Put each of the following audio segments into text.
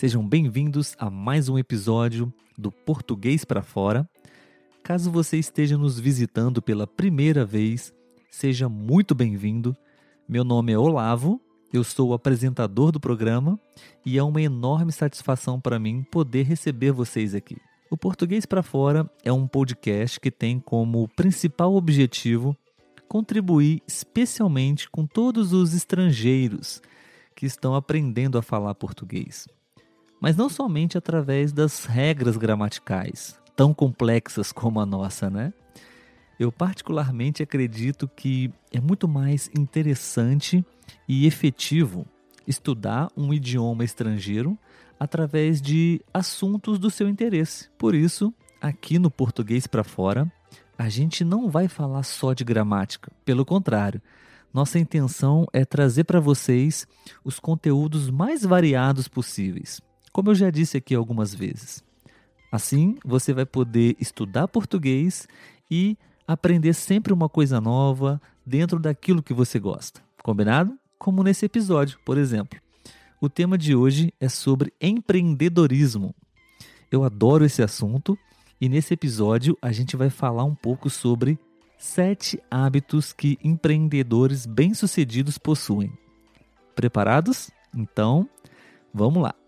Sejam bem-vindos a mais um episódio do Português para Fora. Caso você esteja nos visitando pela primeira vez, seja muito bem-vindo. Meu nome é Olavo, eu sou o apresentador do programa e é uma enorme satisfação para mim poder receber vocês aqui. O Português para Fora é um podcast que tem como principal objetivo contribuir especialmente com todos os estrangeiros que estão aprendendo a falar português. Mas não somente através das regras gramaticais, tão complexas como a nossa, né? Eu particularmente acredito que é muito mais interessante e efetivo estudar um idioma estrangeiro através de assuntos do seu interesse. Por isso, aqui no Português para Fora, a gente não vai falar só de gramática. Pelo contrário, nossa intenção é trazer para vocês os conteúdos mais variados possíveis, como eu já disse aqui algumas vezes. Assim, você vai poder estudar português e aprender sempre uma coisa nova dentro daquilo que você gosta. Combinado? Como nesse episódio, por exemplo. O tema de hoje é sobre empreendedorismo. Eu adoro esse assunto e nesse episódio a gente vai falar um pouco sobre Sete hábitos que empreendedores bem-sucedidos possuem. Preparados? Então, vamos lá!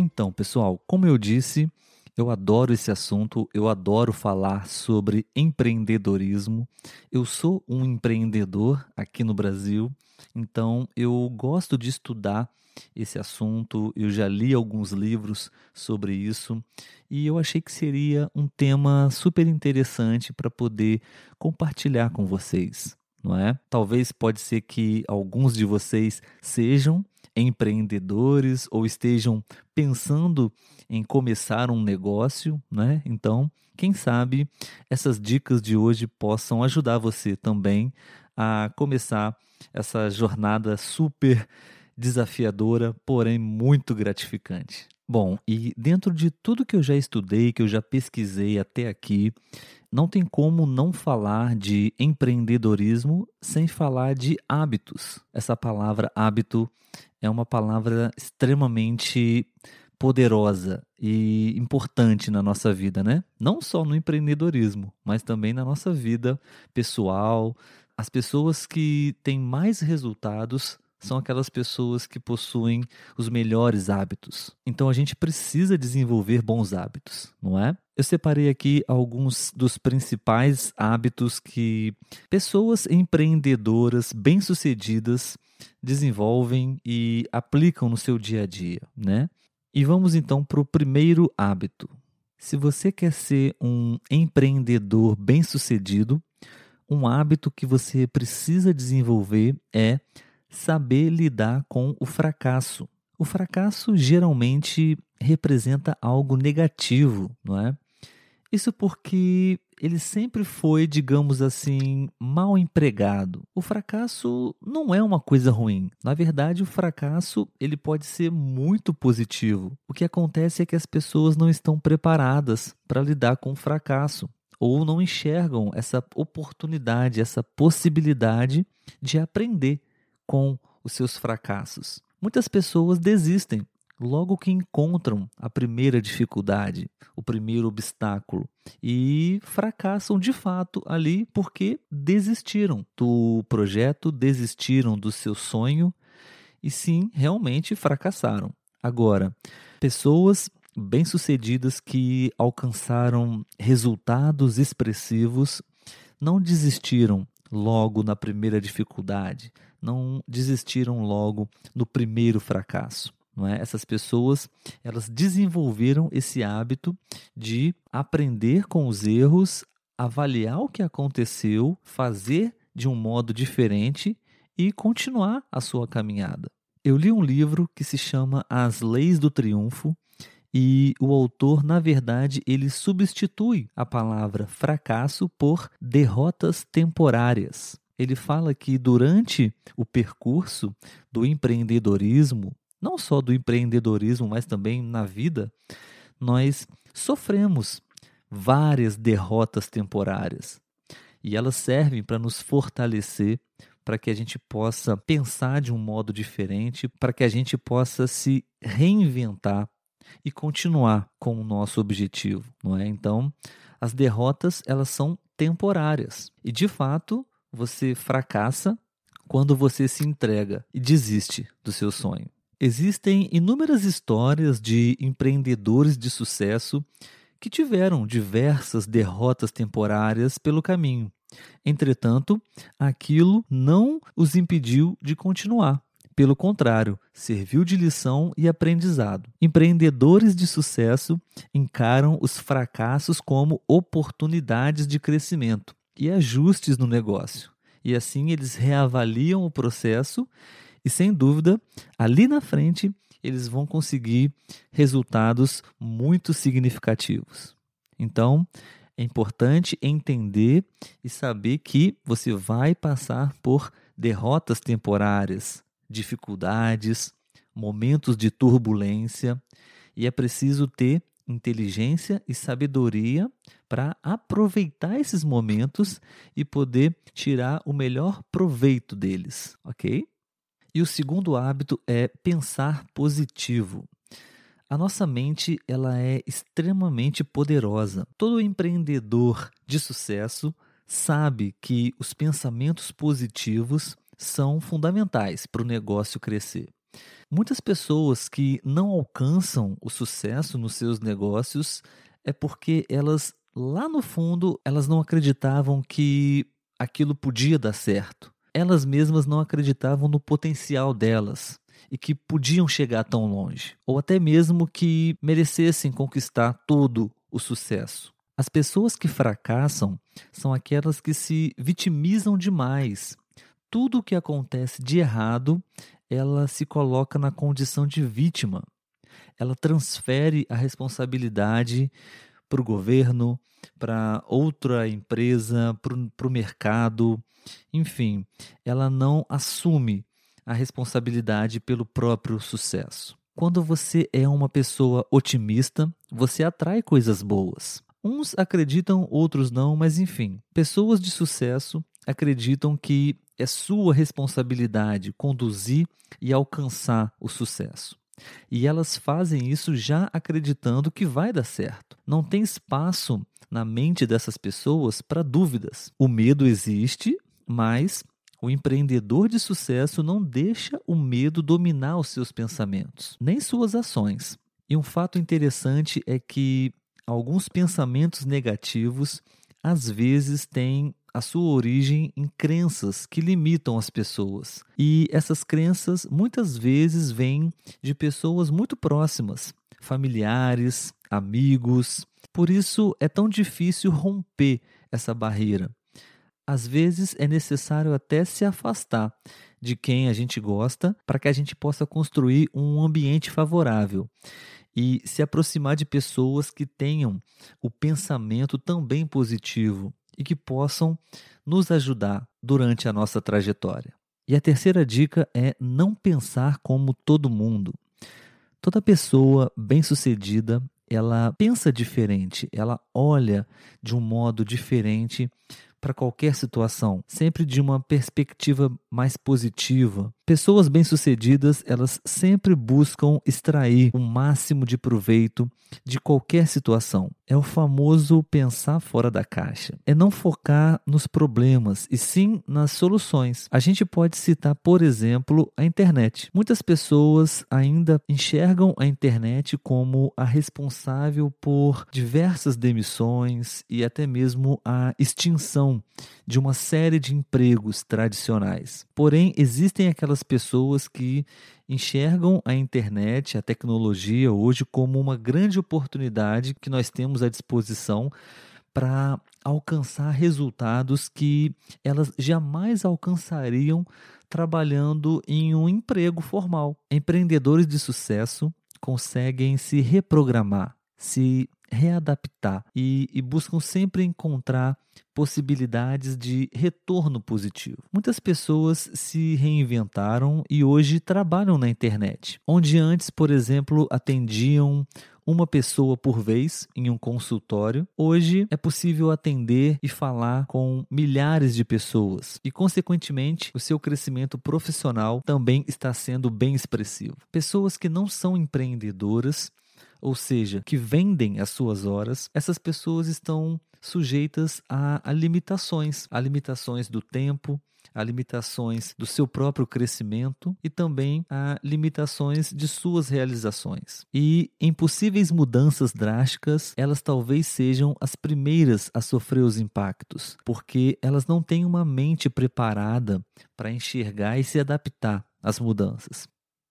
Então, pessoal, como eu disse, eu adoro esse assunto, eu adoro falar sobre empreendedorismo. Eu sou um empreendedor aqui no Brasil, então eu gosto de estudar esse assunto, eu já li alguns livros sobre isso e eu achei que seria um tema super interessante para poder compartilhar com vocês, não é? Talvez pode ser que alguns de vocês sejam empreendedores ou estejam pensando em começar um negócio, né? Então, quem sabe essas dicas de hoje possam ajudar você também a começar essa jornada super desafiadora, porém muito gratificante. Bom, e dentro de tudo que eu já estudei, que eu já pesquisei até aqui, não tem como não falar de empreendedorismo sem falar de hábitos. Essa palavra hábito é uma palavra extremamente poderosa e importante na nossa vida, né? Não só no empreendedorismo, mas também na nossa vida pessoal. As pessoas que têm mais resultados são aquelas pessoas que possuem os melhores hábitos. Então a gente precisa desenvolver bons hábitos, não é? Eu separei aqui alguns dos principais hábitos que pessoas empreendedoras bem-sucedidas desenvolvem e aplicam no seu dia a dia, né? E vamos então para o primeiro hábito. Se você quer ser um empreendedor bem-sucedido, um hábito que você precisa desenvolver é saber lidar com o fracasso. O fracasso geralmente representa algo negativo, não é? Isso porque ele sempre foi, digamos assim, mal empregado. O fracasso não é uma coisa ruim. Na verdade, o fracasso ele pode ser muito positivo. O que acontece é que as pessoas não estão preparadas para lidar com o fracasso ou não enxergam essa oportunidade, essa possibilidade de aprender com os seus fracassos. Muitas pessoas desistem logo que encontram a primeira dificuldade, o primeiro obstáculo e fracassam de fato ali porque desistiram do projeto, desistiram do seu sonho e sim, realmente fracassaram. Agora, pessoas bem-sucedidas que alcançaram resultados expressivos não desistiram logo na primeira dificuldade, não desistiram logo no primeiro fracasso. É? Essas pessoas elas desenvolveram esse hábito de aprender com os erros, avaliar o que aconteceu, fazer de um modo diferente e continuar a sua caminhada. Eu li um livro que se chama As Leis do Triunfo e o autor, na verdade, ele substitui a palavra fracasso por derrotas temporárias. Ele fala que durante o percurso do empreendedorismo, não só do empreendedorismo, mas também na vida, nós sofremos várias derrotas temporárias. E elas servem para nos fortalecer, para que a gente possa pensar de um modo diferente, para que a gente possa se reinventar e continuar com o nosso objetivo, não é? Então, as derrotas, elas são temporárias. E de fato, você fracassa quando você se entrega e desiste do seu sonho. Existem inúmeras histórias de empreendedores de sucesso que tiveram diversas derrotas temporárias pelo caminho. Entretanto, aquilo não os impediu de continuar. Pelo contrário, serviu de lição e aprendizado. Empreendedores de sucesso encaram os fracassos como oportunidades de crescimento e ajustes no negócio. E assim eles reavaliam o processo e, sem dúvida, ali na frente eles vão conseguir resultados muito significativos. Então, é importante entender e saber que você vai passar por derrotas temporárias, dificuldades, momentos de turbulência, e é preciso ter inteligência e sabedoria para aproveitar esses momentos e poder tirar o melhor proveito deles, ok? E o segundo hábito é pensar positivo. A nossa mente ela é extremamente poderosa. Todo empreendedor de sucesso sabe que os pensamentos positivos são fundamentais para o negócio crescer. Muitas pessoas que não alcançam o sucesso nos seus negócios é porque elas lá no fundo elas não acreditavam que aquilo podia dar certo elas mesmas não acreditavam no potencial delas e que podiam chegar tão longe, ou até mesmo que merecessem conquistar todo o sucesso. As pessoas que fracassam são aquelas que se vitimizam demais. Tudo o que acontece de errado, ela se coloca na condição de vítima. Ela transfere a responsabilidade para o governo, para outra empresa, para o mercado, enfim, ela não assume a responsabilidade pelo próprio sucesso. Quando você é uma pessoa otimista, você atrai coisas boas. Uns acreditam, outros não, mas enfim, pessoas de sucesso acreditam que é sua responsabilidade conduzir e alcançar o sucesso. E elas fazem isso já acreditando que vai dar certo. Não tem espaço na mente dessas pessoas para dúvidas. O medo existe, mas o empreendedor de sucesso não deixa o medo dominar os seus pensamentos, nem suas ações. E um fato interessante é que alguns pensamentos negativos às vezes têm a sua origem em crenças que limitam as pessoas. E essas crenças muitas vezes vêm de pessoas muito próximas, familiares, amigos. Por isso é tão difícil romper essa barreira às vezes é necessário até se afastar de quem a gente gosta para que a gente possa construir um ambiente favorável e se aproximar de pessoas que tenham o pensamento também positivo e que possam nos ajudar durante a nossa trajetória. E a terceira dica é não pensar como todo mundo. Toda pessoa bem-sucedida, ela pensa diferente, ela olha de um modo diferente para qualquer situação, sempre de uma perspectiva mais positiva. Pessoas bem-sucedidas, elas sempre buscam extrair o máximo de proveito de qualquer situação. É o famoso pensar fora da caixa. É não focar nos problemas e sim nas soluções. A gente pode citar, por exemplo, a internet. Muitas pessoas ainda enxergam a internet como a responsável por diversas demissões e até mesmo a extinção de uma série de empregos tradicionais. Porém, existem aquelas pessoas que enxergam a internet, a tecnologia hoje como uma grande oportunidade que nós temos à disposição para alcançar resultados que elas jamais alcançariam trabalhando em um emprego formal. Empreendedores de sucesso conseguem se reprogramar, se readaptar e, e, buscam sempre encontrar possibilidades de retorno positivo. Muitas pessoas se reinventaram e hoje trabalham na internet, onde antes, por exemplo, atendiam uma pessoa por vez em um consultório, hoje é possível atender e falar com milhares de pessoas e, consequentemente, o seu crescimento profissional também está sendo bem expressivo. Pessoas que não são empreendedoras ou seja, que vendem as suas horas, essas pessoas estão sujeitas a, a limitações, a limitações do tempo, a limitações do seu próprio crescimento e também a limitações de suas realizações. E em possíveis mudanças drásticas, elas talvez sejam as primeiras a sofrer os impactos, porque elas não têm uma mente preparada para enxergar e se adaptar às mudanças.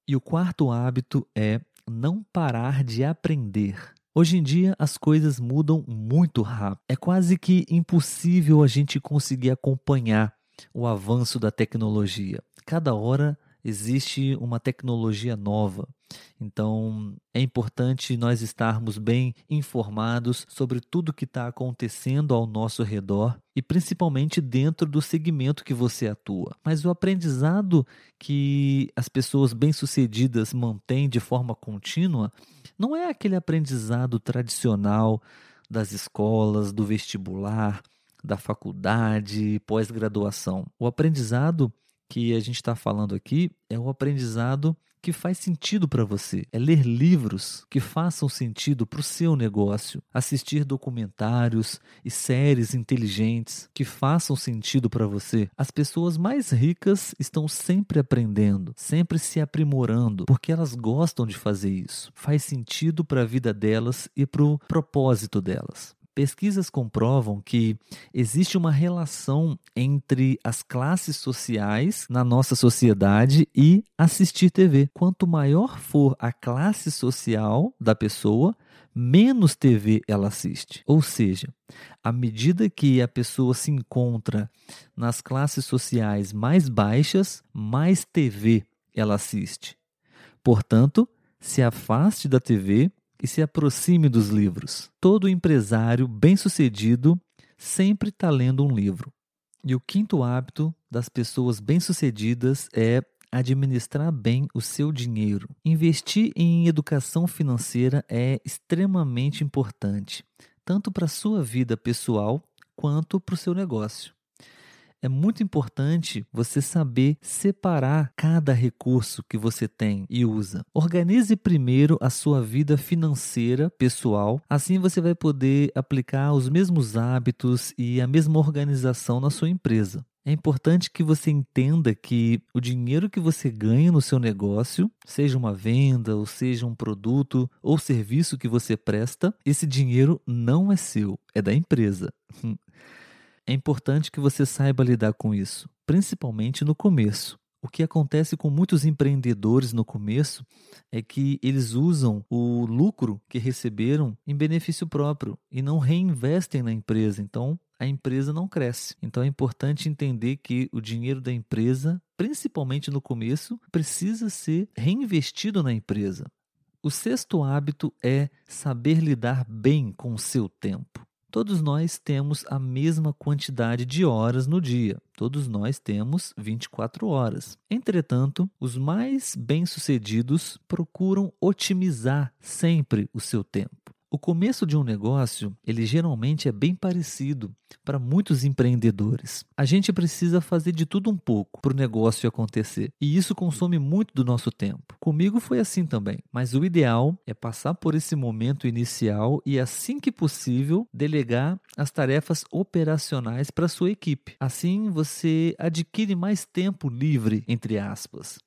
E o quarto hábito é não parar de aprender. Hoje em dia as coisas mudam muito rápido. É quase que impossível a gente conseguir acompanhar o avanço da tecnologia. Cada hora existe uma tecnologia nova. Então, é importante nós estarmos bem informados sobre tudo que está acontecendo ao nosso redor e principalmente dentro do segmento que você atua. Mas o aprendizado que as pessoas bem-sucedidas mantêm de forma contínua não é aquele aprendizado tradicional das escolas, do vestibular, da faculdade, pós-graduação. O aprendizado que a gente está falando aqui é o aprendizado que faz sentido para você. É ler livros que façam sentido para o seu negócio, assistir documentários e séries inteligentes que façam sentido para você. As pessoas mais ricas estão sempre aprendendo, sempre se aprimorando, porque elas gostam de fazer isso. Faz sentido para a vida delas e para o propósito delas. Pesquisas comprovam que existe uma relação entre as classes sociais na nossa sociedade e assistir TV. Quanto maior for a classe social da pessoa, menos TV ela assiste. Ou seja, à medida que a pessoa se encontra nas classes sociais mais baixas, mais TV ela assiste. Portanto, se afaste da TV e se aproxime dos livros. Todo empresário bem-sucedido sempre está lendo um livro. E o quinto hábito das pessoas bem-sucedidas é administrar bem o seu dinheiro. Investir em educação financeira é extremamente importante, tanto para a sua vida pessoal quanto para o seu negócio é muito importante você saber separar cada recurso que você tem e usa. Organize primeiro a sua vida financeira pessoal, assim você vai poder aplicar os mesmos hábitos e a mesma organização na sua empresa. É importante que você entenda que o dinheiro que você ganha no seu negócio, seja uma venda, ou seja um produto ou serviço que você presta, esse dinheiro não é seu, é da empresa. É importante que você saiba lidar com isso, principalmente no começo. O que acontece com muitos empreendedores no começo é que eles usam o lucro que receberam em benefício próprio e não reinvestem na empresa. Então, a empresa não cresce. Então, é importante entender que o dinheiro da empresa, principalmente no começo, precisa ser reinvestido na empresa. O sexto hábito é saber lidar bem com o seu tempo. Todos nós temos a mesma quantidade de horas no dia. Todos nós temos 24 horas. Entretanto, os mais bem-sucedidos procuram otimizar sempre o seu tempo. O começo de um negócio, ele geralmente é bem parecido para muitos empreendedores. A gente precisa fazer de tudo um pouco para o negócio acontecer, e isso consome muito do nosso tempo. Comigo foi assim também, mas o ideal é passar por esse momento inicial e assim que possível delegar as tarefas operacionais para sua equipe. Assim você adquire mais tempo livre, entre aspas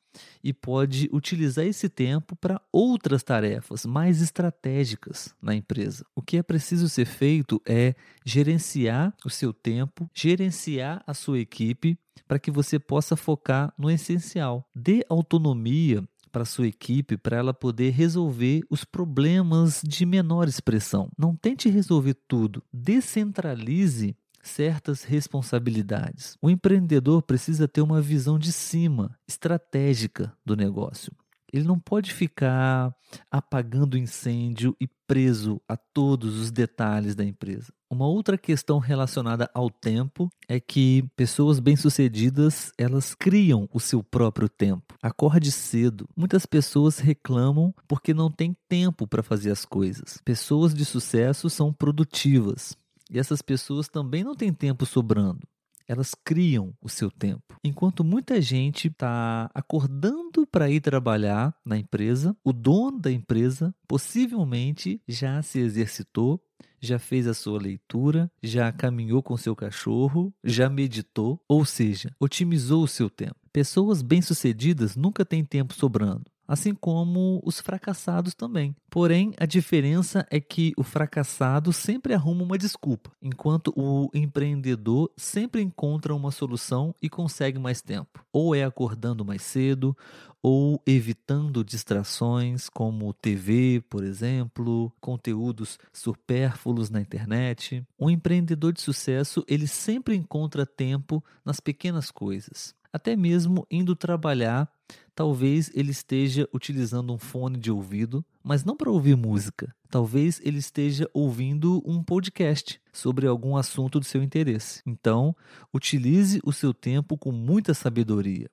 e pode utilizar esse tempo para outras tarefas mais estratégicas na empresa. O que é preciso ser feito é gerenciar o seu tempo, gerenciar a sua equipe para que você possa focar no essencial. Dê autonomia para sua equipe para ela poder resolver os problemas de menor expressão. Não tente resolver tudo, descentralize certas responsabilidades. O empreendedor precisa ter uma visão de cima, estratégica do negócio. Ele não pode ficar apagando incêndio e preso a todos os detalhes da empresa. Uma outra questão relacionada ao tempo é que pessoas bem-sucedidas, elas criam o seu próprio tempo. Acorde cedo. Muitas pessoas reclamam porque não tem tempo para fazer as coisas. Pessoas de sucesso são produtivas. E essas pessoas também não têm tempo sobrando elas criam o seu tempo. Enquanto muita gente está acordando para ir trabalhar na empresa, o dono da empresa possivelmente já se exercitou, já fez a sua leitura, já caminhou com seu cachorro, já meditou, ou seja, otimizou o seu tempo. Pessoas bem-sucedidas nunca têm tempo sobrando assim como os fracassados também. Porém, a diferença é que o fracassado sempre arruma uma desculpa, enquanto o empreendedor sempre encontra uma solução e consegue mais tempo. Ou é acordando mais cedo, ou evitando distrações como TV, por exemplo, conteúdos supérfluos na internet. Um empreendedor de sucesso, ele sempre encontra tempo nas pequenas coisas até mesmo indo trabalhar, talvez ele esteja utilizando um fone de ouvido, mas não para ouvir música. Talvez ele esteja ouvindo um podcast sobre algum assunto do seu interesse. Então, utilize o seu tempo com muita sabedoria.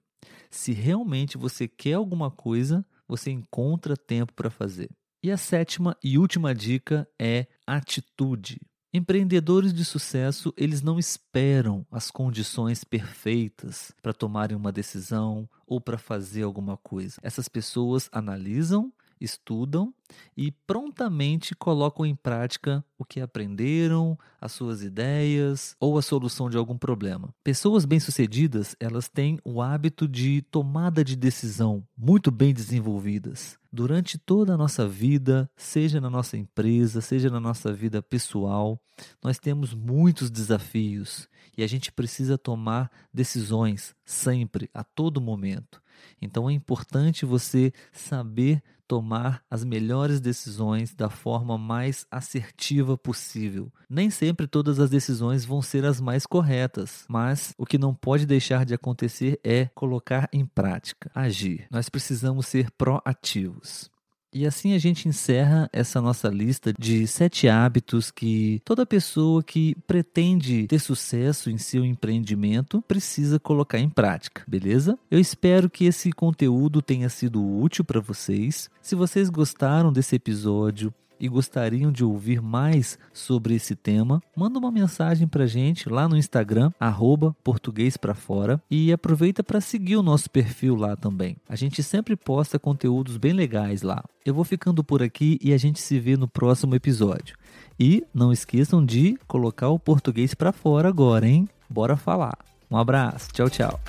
Se realmente você quer alguma coisa, você encontra tempo para fazer. E a sétima e última dica é atitude. Empreendedores de sucesso, eles não esperam as condições perfeitas para tomarem uma decisão ou para fazer alguma coisa. Essas pessoas analisam, estudam e prontamente colocam em prática o que aprenderam, as suas ideias ou a solução de algum problema. Pessoas bem-sucedidas, elas têm o hábito de tomada de decisão muito bem desenvolvidas. Durante toda a nossa vida, seja na nossa empresa, seja na nossa vida pessoal, nós temos muitos desafios e a gente precisa tomar decisões sempre, a todo momento. Então é importante você saber tomar as melhores decisões da forma mais assertiva possível. Nem sempre todas as decisões vão ser as mais corretas, mas o que não pode deixar de acontecer é colocar em prática, agir. Nós precisamos ser proativos. E assim a gente encerra essa nossa lista de sete hábitos que toda pessoa que pretende ter sucesso em seu empreendimento precisa colocar em prática, beleza? Eu espero que esse conteúdo tenha sido útil para vocês. Se vocês gostaram desse episódio, e gostariam de ouvir mais sobre esse tema, manda uma mensagem para gente lá no Instagram, arroba português fora e aproveita para seguir o nosso perfil lá também. A gente sempre posta conteúdos bem legais lá. Eu vou ficando por aqui e a gente se vê no próximo episódio. E não esqueçam de colocar o português para fora agora, hein? Bora falar. Um abraço, tchau, tchau.